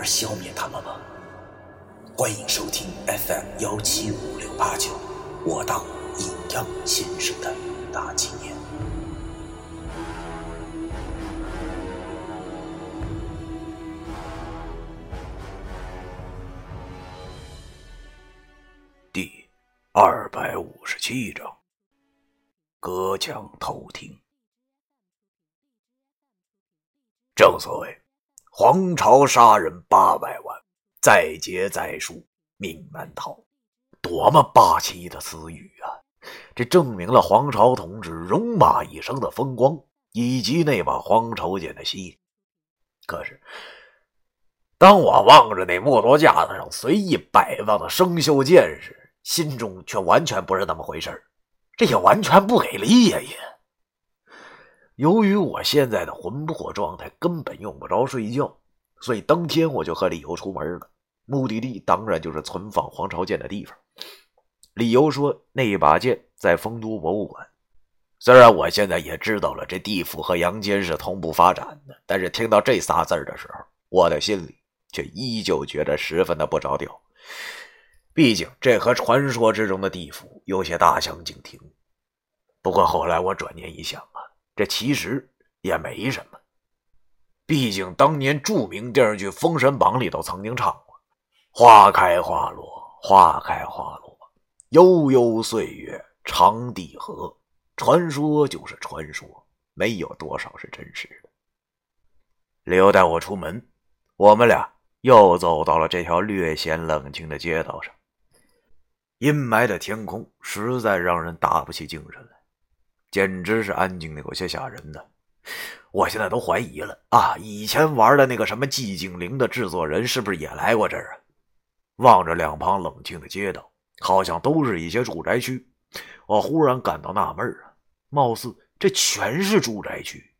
而消灭他们吗？欢迎收听 FM 幺七五六八九，我当阴阳先生的大纪念。第二百五十七章：隔墙偷听。正所谓，皇朝杀人八百万，再劫再赎命难逃。多么霸气的词语啊！这证明了皇朝统治戎马一生的风光，以及那把皇朝剑的犀利。可是，当我望着那木头架子上随意摆放的生锈剑时，心中却完全不是那么回事这也完全不给力呀！也。由于我现在的魂魄状态根本用不着睡觉，所以当天我就和李由出门了。目的地当然就是存放皇朝剑的地方。理由说那一把剑在丰都博物馆。虽然我现在也知道了这地府和阳间是同步发展的，但是听到这仨字的时候，我的心里却依旧觉得十分的不着调。毕竟这和传说之中的地府有些大相径庭。不过后来我转念一想。这其实也没什么，毕竟当年著名电视剧《封神榜》里头曾经唱过：“花开花落，花开花落，悠悠岁月长地河。”传说就是传说，没有多少是真实的。刘带我出门，我们俩又走到了这条略显冷清的街道上。阴霾的天空实在让人打不起精神来。简直是安静的有些吓人呢，我现在都怀疑了啊！以前玩的那个什么寂静岭的制作人是不是也来过这儿啊？望着两旁冷清的街道，好像都是一些住宅区，我忽然感到纳闷啊！貌似这全是住宅区，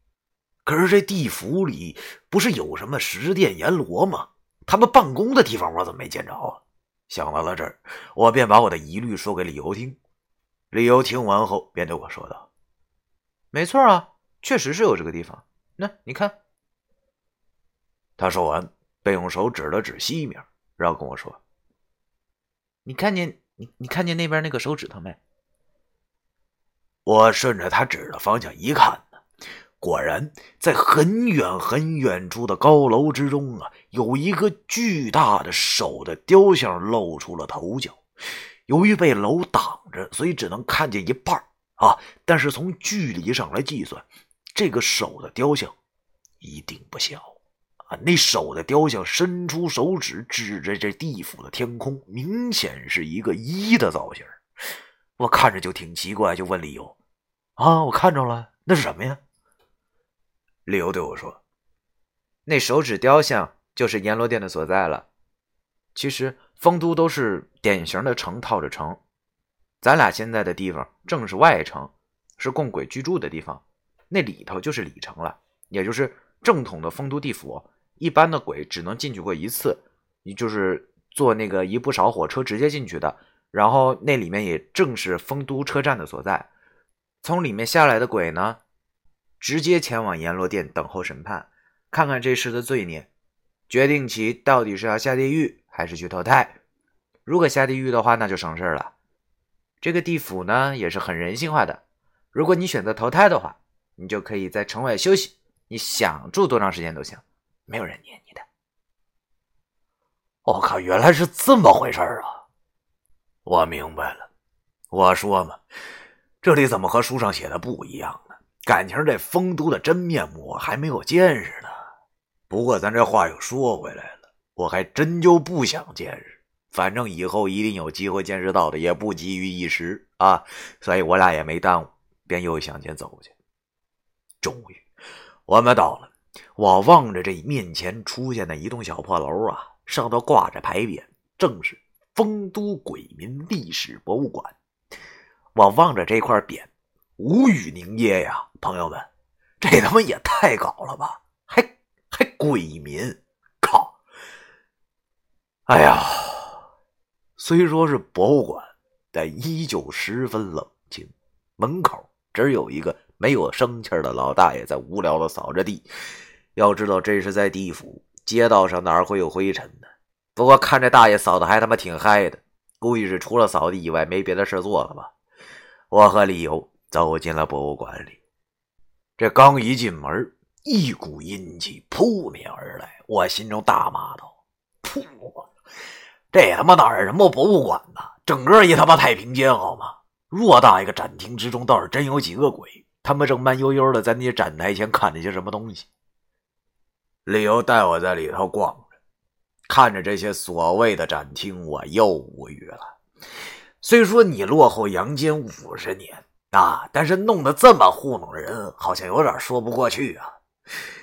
可是这地府里不是有什么十殿阎罗吗？他们办公的地方我怎么没见着啊？想到了这儿，我便把我的疑虑说给李由听。李由听完后，便对我说道。没错啊，确实是有这个地方。那你看，他说完，便用手指了指西面，然后跟我说：“你看见你你看见那边那个手指头没？”我顺着他指的方向一看呢，果然在很远很远处的高楼之中啊，有一个巨大的手的雕像露出了头角。由于被楼挡着，所以只能看见一半啊！但是从距离上来计算，这个手的雕像一定不小啊！那手的雕像伸出手指指着这地府的天空，明显是一个一的造型。我看着就挺奇怪，就问李由：“啊，我看着了，那是什么呀？”李由对我说：“那手指雕像就是阎罗殿的所在了。其实丰都都是典型的城套着城。”咱俩现在的地方正是外城，是供鬼居住的地方，那里头就是里城了，也就是正统的丰都地府。一般的鬼只能进去过一次，你就是坐那个一不少火车直接进去的。然后那里面也正是丰都车站的所在。从里面下来的鬼呢，直接前往阎罗殿等候审判，看看这世的罪孽，决定其到底是要下地狱还是去投胎。如果下地狱的话，那就省事了。这个地府呢也是很人性化的，如果你选择投胎的话，你就可以在城外休息，你想住多长时间都行，没有人撵你的。我靠，原来是这么回事啊！我明白了。我说嘛，这里怎么和书上写的不一样呢？感情这丰都的真面目我还没有见识呢。不过咱这话又说回来了，我还真就不想见识。反正以后一定有机会见识到的，也不急于一时啊，所以我俩也没耽误，便又向前走去。终于，我们到了。我望着这面前出现的一栋小破楼啊，上头挂着牌匾，正是丰都鬼民历史博物馆。我望着这块匾，无语凝噎呀！朋友们，这他妈也太搞了吧！还还鬼民，靠！哎呀，虽说是博物馆，但依旧十分冷清。门口只有一个没有生气的老大爷在无聊的扫着地。要知道，这是在地府，街道上哪会有灰尘呢？不过看这大爷扫的还他妈挺嗨的，估计是除了扫地以外没别的事做了吧。我和李由走进了博物馆里，这刚一进门，一股阴气扑面而来，我心中大骂道：“噗！这他妈哪是什么博物馆呢？整个一他妈太平间好吗？偌大一个展厅之中，倒是真有几个鬼，他们正慢悠悠的在那些展台前看着些什么东西。”李由带我在里头逛着，看着这些所谓的展厅，我又无语了。虽说你落后阳间五十年啊，但是弄得这么糊弄人，好像有点说不过去啊！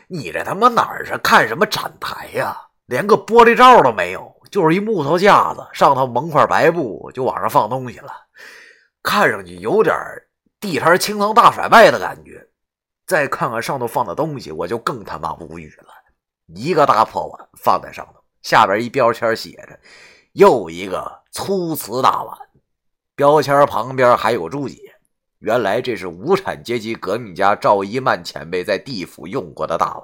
你这他妈哪是看什么展台呀？连个玻璃罩都没有，就是一木头架子，上头蒙块白布，就往上放东西了，看上去有点地摊清仓大甩卖的感觉。再看看上头放的东西，我就更他妈无语了。一个大破碗放在上头，下边一标签写着“又一个粗瓷大碗”。标签旁边还有注解，原来这是无产阶级革命家赵一曼前辈在地府用过的大碗。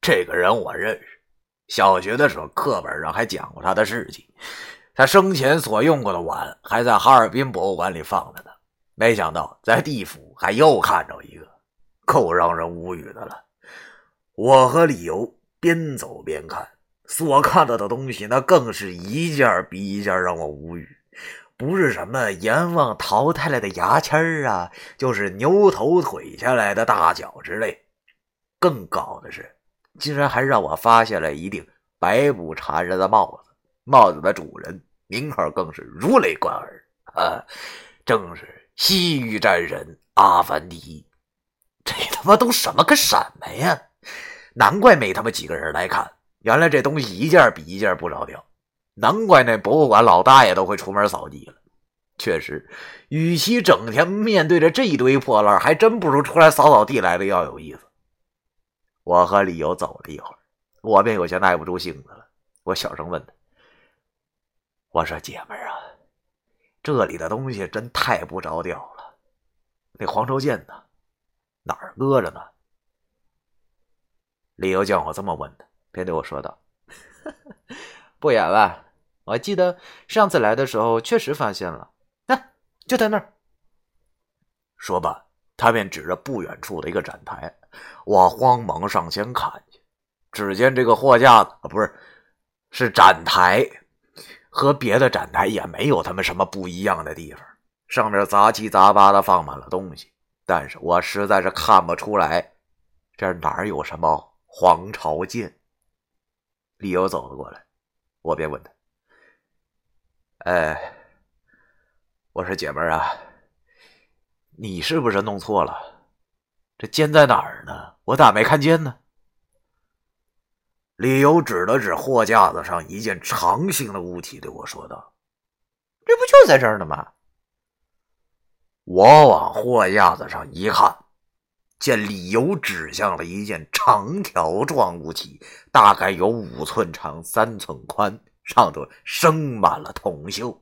这个人我认识，小学的时候课本上还讲过他的事迹。他生前所用过的碗还在哈尔滨博物馆里放着呢。没想到在地府还又看着一个，够让人无语的了。我和李由边走边看，所看到的东西那更是一件比一件让我无语。不是什么阎王淘汰了的牙签啊，就是牛头腿下来的大脚之类。更搞的是，竟然还让我发现了一顶白布缠着的帽子，帽子的主人名号更是如雷贯耳啊，正是西域战神阿凡提。这他妈都什么个什么呀？难怪没他妈几个人来看，原来这东西一件比一件不着调。难怪那博物馆老大爷都会出门扫地了。确实，与其整天面对着这一堆破烂，还真不如出来扫扫地来的要有意思。我和李由走了一会儿，我便有些耐不住性子了。我小声问他：“我说姐们儿啊，这里的东西真太不着调了。那黄绸剑呢？哪儿搁着呢？”李由见我这么问他，便对我说道：“ 不远了。”我记得上次来的时候，确实发现了，那就在那儿。说罢，他便指着不远处的一个展台。我慌忙上前看去，只见这个货架子啊，不是，是展台，和别的展台也没有他们什么不一样的地方。上面杂七杂八的放满了东西，但是我实在是看不出来，这哪有什么黄朝剑。李由走了过来，我便问他。哎，我说姐们儿啊，你是不是弄错了？这剑在哪儿呢？我咋没看见呢？李由指了指货架子上一件长形的物体，对我说道：“这不就在这儿呢吗？”我往货架子上一看，见李由指向了一件长条状物体，大概有五寸长、三寸宽。上头生满了铜锈，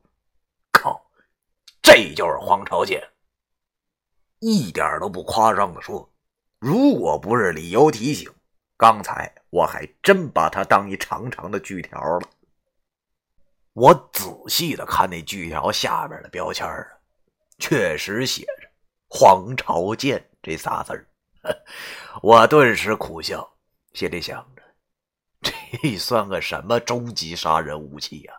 靠！这就是黄朝剑，一点都不夸张的说，如果不是李由提醒，刚才我还真把它当一长长的锯条了。我仔细的看那锯条下边的标签啊，确实写着“黄朝剑”这仨字儿。我顿时苦笑，心里想着。这算个什么终极杀人武器呀？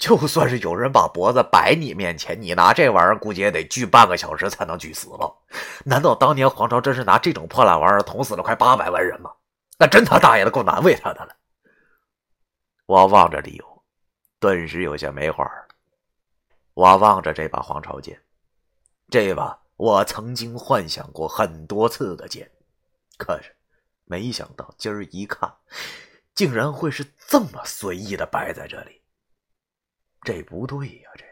就算是有人把脖子摆你面前，你拿这玩意儿估计也得锯半个小时才能锯死了。难道当年黄巢真是拿这种破烂玩意儿捅死了快八百万人吗？那真他大爷的够难为他的了。我望着李勇，顿时有些没话了。我望着这把黄巢剑，这把我曾经幻想过很多次的剑，可是没想到今儿一看。竟然会是这么随意的摆在这里？这不对呀！这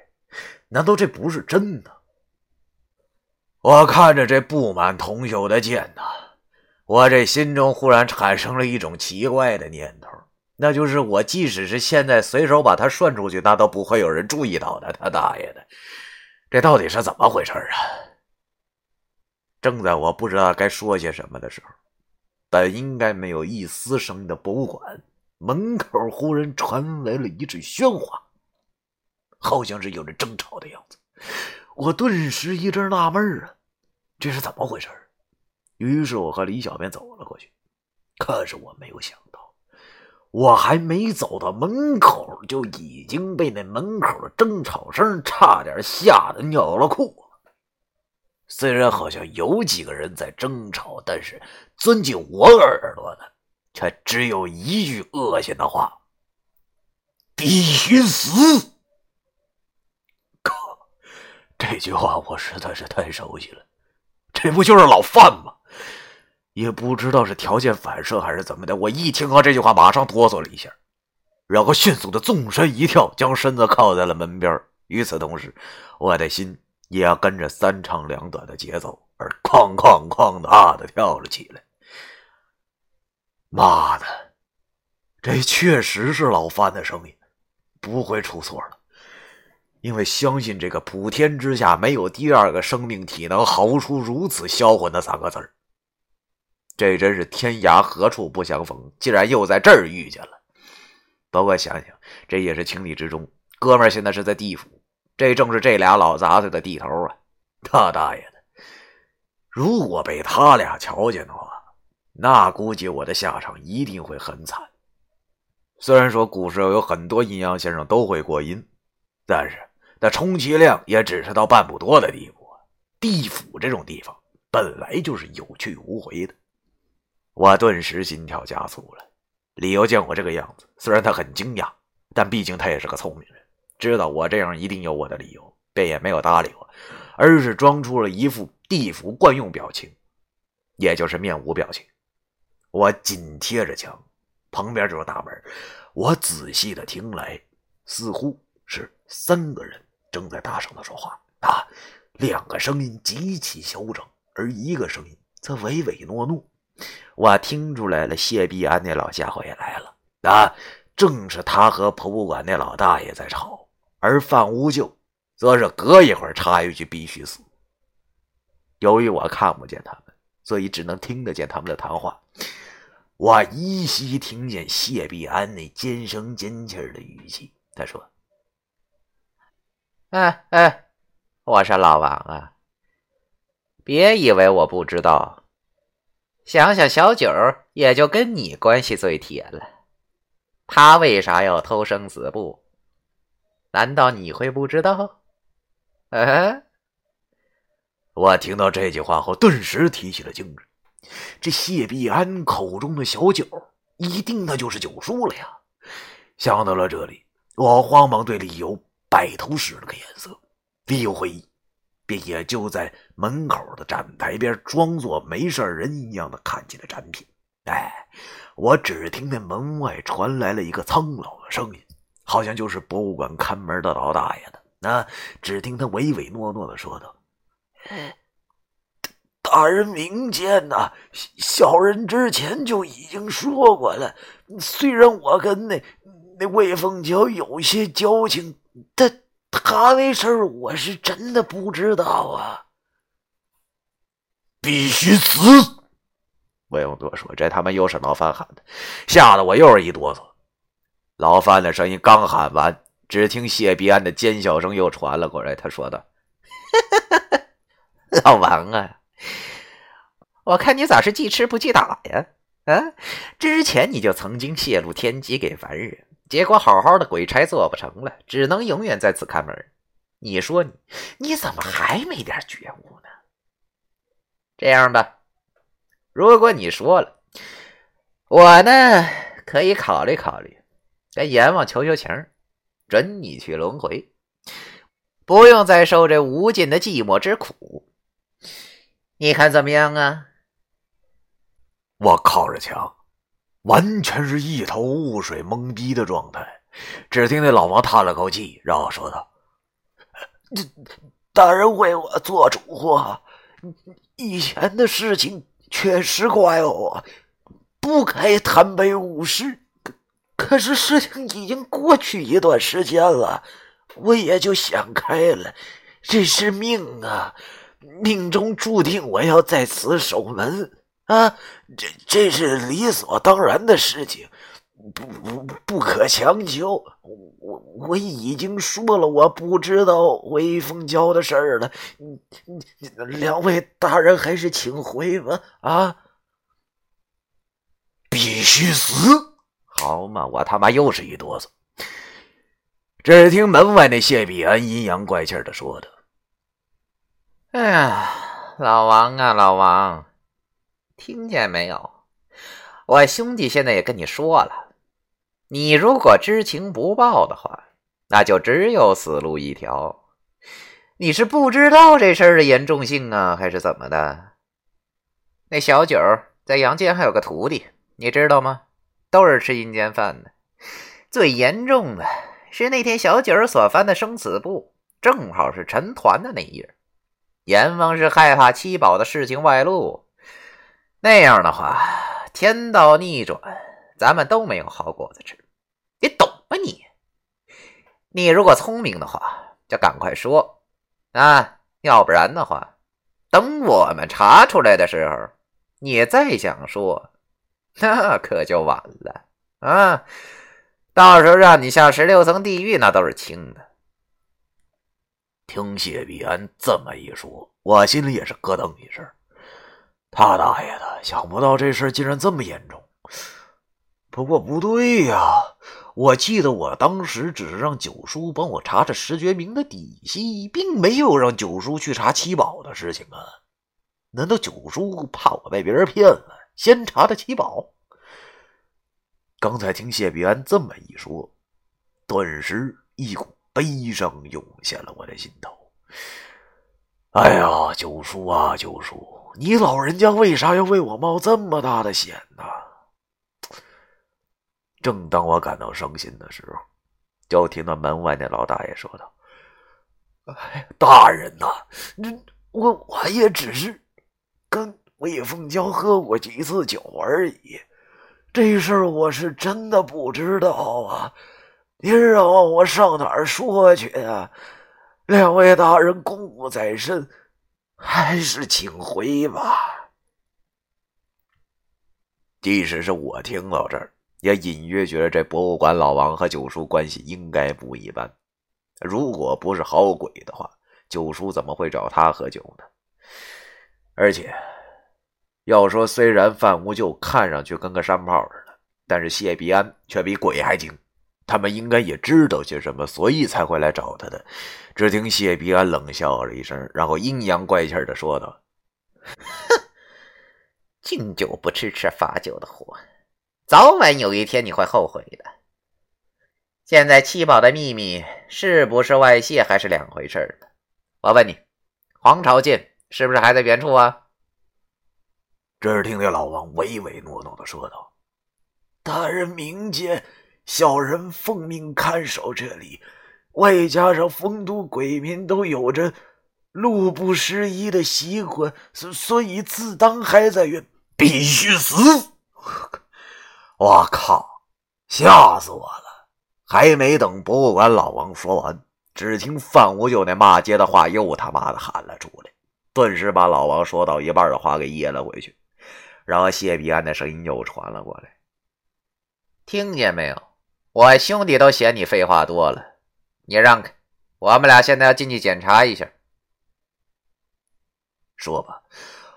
难道这不是真的？我看着这布满铜锈的剑呐，我这心中忽然产生了一种奇怪的念头，那就是我即使是现在随手把它涮出去，那都不会有人注意到的。他大爷的，这到底是怎么回事啊？正在我不知道该说些什么的时候，本应该没有一丝声音的博物馆门口忽然传来了一阵喧哗，好像是有人争吵的样子。我顿时一阵纳闷啊，这是怎么回事？于是我和李小便走了过去。可是我没有想到，我还没走到门口，就已经被那门口的争吵声差点吓得尿了裤子。虽然好像有几个人在争吵，但是钻进我耳朵的却只有一句恶心的话：“必须死。”这句话我实在是太熟悉了，这不就是老范吗？也不知道是条件反射还是怎么的，我一听到这句话，马上哆嗦了一下，然后迅速的纵身一跳，将身子靠在了门边。与此同时，我的心也要跟着三长两短的节奏而哐哐哐的啊的跳了起来。妈的，这确实是老范的声音，不会出错了。因为相信这个普天之下没有第二个生命体能嚎出如此销魂的三个字这真是天涯何处不相逢，竟然又在这儿遇见了。不过想想，这也是情理之中。哥们现在是在地府，这正是这俩老杂碎的地头啊！他大爷的！如果被他俩瞧见的话，那估计我的下场一定会很惨。虽然说古时候有很多阴阳先生都会过阴，但是。那充其量也只是到半步多的地步。地府这种地方本来就是有去无回的。我顿时心跳加速了。李由见我这个样子，虽然他很惊讶，但毕竟他也是个聪明人，知道我这样一定有我的理由，便也没有搭理我，而是装出了一副地府惯用表情，也就是面无表情。我紧贴着墙，旁边就是大门。我仔细的听来，似乎是三个人。正在大声的说话啊，两个声音极其嚣张，而一个声音则唯唯诺诺。我听出来了，谢必安那老家伙也来了啊，正是他和博物馆那老大爷在吵，而范无咎则是隔一会儿插一句“必须死”。由于我看不见他们，所以只能听得见他们的谈话。我依稀听见谢必安那尖声尖气的语气，他说。哎哎，我说老王啊，别以为我不知道。想想小九也就跟你关系最铁了，他为啥要偷生死簿？难道你会不知道？哎，我听到这句话后，顿时提起了精神。这谢必安口中的小九，一定那就是九叔了呀！想到了这里，我慌忙对李由。摆头使了个眼色，李有回忆，便也就在门口的展台边装作没事人一样的看起了展品。哎，我只听见门外传来了一个苍老的声音，好像就是博物馆看门的老大爷的。那只听他唯唯诺诺的说道：“大人明鉴呐，小人之前就已经说过了，虽然我跟那那魏凤娇有些交情。”他他那事儿我是真的不知道啊！必须死！不用多说，这他妈又是老范喊的，吓得我又是一哆嗦。老范的声音刚喊完，只听谢必安的尖笑声又传了过来。他说道：“老王啊，我看你咋是记吃不记打呀？啊，之前你就曾经泄露天机给凡人。”结果好好的鬼差做不成了，只能永远在此看门。你说你你怎么还没点觉悟呢？这样吧，如果你说了，我呢可以考虑考虑，跟阎王求求情，准你去轮回，不用再受这无尽的寂寞之苦。你看怎么样啊？我靠着墙，完全是一头雾水、懵逼的状态。只听那老王叹了口气，然后说道：“大人为我做主啊！以前的事情确实怪我，不该贪杯误事。可是事情已经过去一段时间了，我也就想开了。这是命啊，命中注定我要在此守门。”啊，这这是理所当然的事情，不不不可强求。我我已经说了，我不知道威风教的事儿了。你你两位大人还是请回吧。啊，必须死！好嘛，我他妈又是一哆嗦。只听门外那谢必安阴阳怪气的说的：“哎呀，老王啊，老王。”听见没有？我兄弟现在也跟你说了，你如果知情不报的话，那就只有死路一条。你是不知道这事儿的严重性啊，还是怎么的？那小九在阳间还有个徒弟，你知道吗？都是吃阴间饭的。最严重的是那天小九所翻的生死簿，正好是陈团的那一页。阎王是害怕七宝的事情外露。那样的话，天道逆转，咱们都没有好果子吃。你懂吗？你，你如果聪明的话，就赶快说啊！要不然的话，等我们查出来的时候，你再想说，那可就晚了啊！到时候让你下十六层地狱，那都是轻的。听谢必安这么一说，我心里也是咯噔一声。他大爷的！想不到这事竟然这么严重。不过不对呀，我记得我当时只是让九叔帮我查查石觉明的底细，并没有让九叔去查七宝的事情啊。难道九叔怕我被别人骗了，先查的七宝？刚才听谢必安这么一说，顿时一股悲伤涌现了我的心头。哎呀，九叔啊，九叔！你老人家为啥要为我冒这么大的险呢？正当我感到伤心的时候，就听到门外那老大爷说道：“哎，大人呐，我我也只是跟魏凤娇喝过几次酒而已，这事儿我是真的不知道啊！您让我上哪儿说去啊？两位大人公务在身。”还是请回吧。即使是我听到这儿，也隐约觉得这博物馆老王和九叔关系应该不一般。如果不是好鬼的话，九叔怎么会找他喝酒呢？而且，要说虽然范无咎看上去跟个山炮似的，但是谢必安却比鬼还精。他们应该也知道些什么，所以才会来找他的。只听谢必安冷笑了一声，然后阴阳怪气的说道：“哼，敬酒不吃吃罚酒的货，早晚有一天你会后悔的。现在七宝的秘密是不是外泄还是两回事呢？我问你，黄朝剑是不是还在原处啊？”只听那老王唯唯诺诺的说道：“大人明鉴。”小人奉命看守这里，外加上丰都鬼民都有着路不拾遗的习惯，所所以自当还在原，必须死！我靠，吓死我了！还没等博物馆老王说完，只听范无咎那骂街的话又他妈的喊了出来，顿时把老王说到一半的话给噎了回去。然后谢必安的声音又传了过来：“听见没有？”我兄弟都嫌你废话多了，你让开，我们俩现在要进去检查一下。说吧，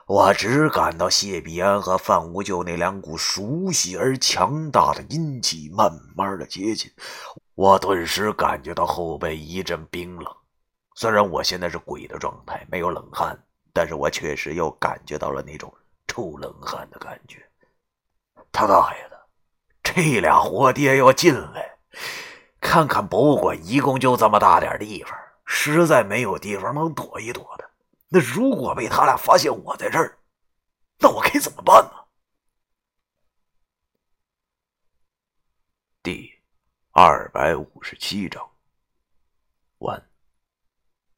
我只感到谢必安和范无咎那两股熟悉而强大的阴气慢慢的接近，我顿时感觉到后背一阵冰冷。虽然我现在是鬼的状态，没有冷汗，但是我确实又感觉到了那种臭冷汗的感觉。他大爷！这俩活爹要进来看看博物馆一共就这么大点地方实在没有地方能躲一躲的。那如果被他俩发现我在这儿那我该怎么办呢？第二百五十七章完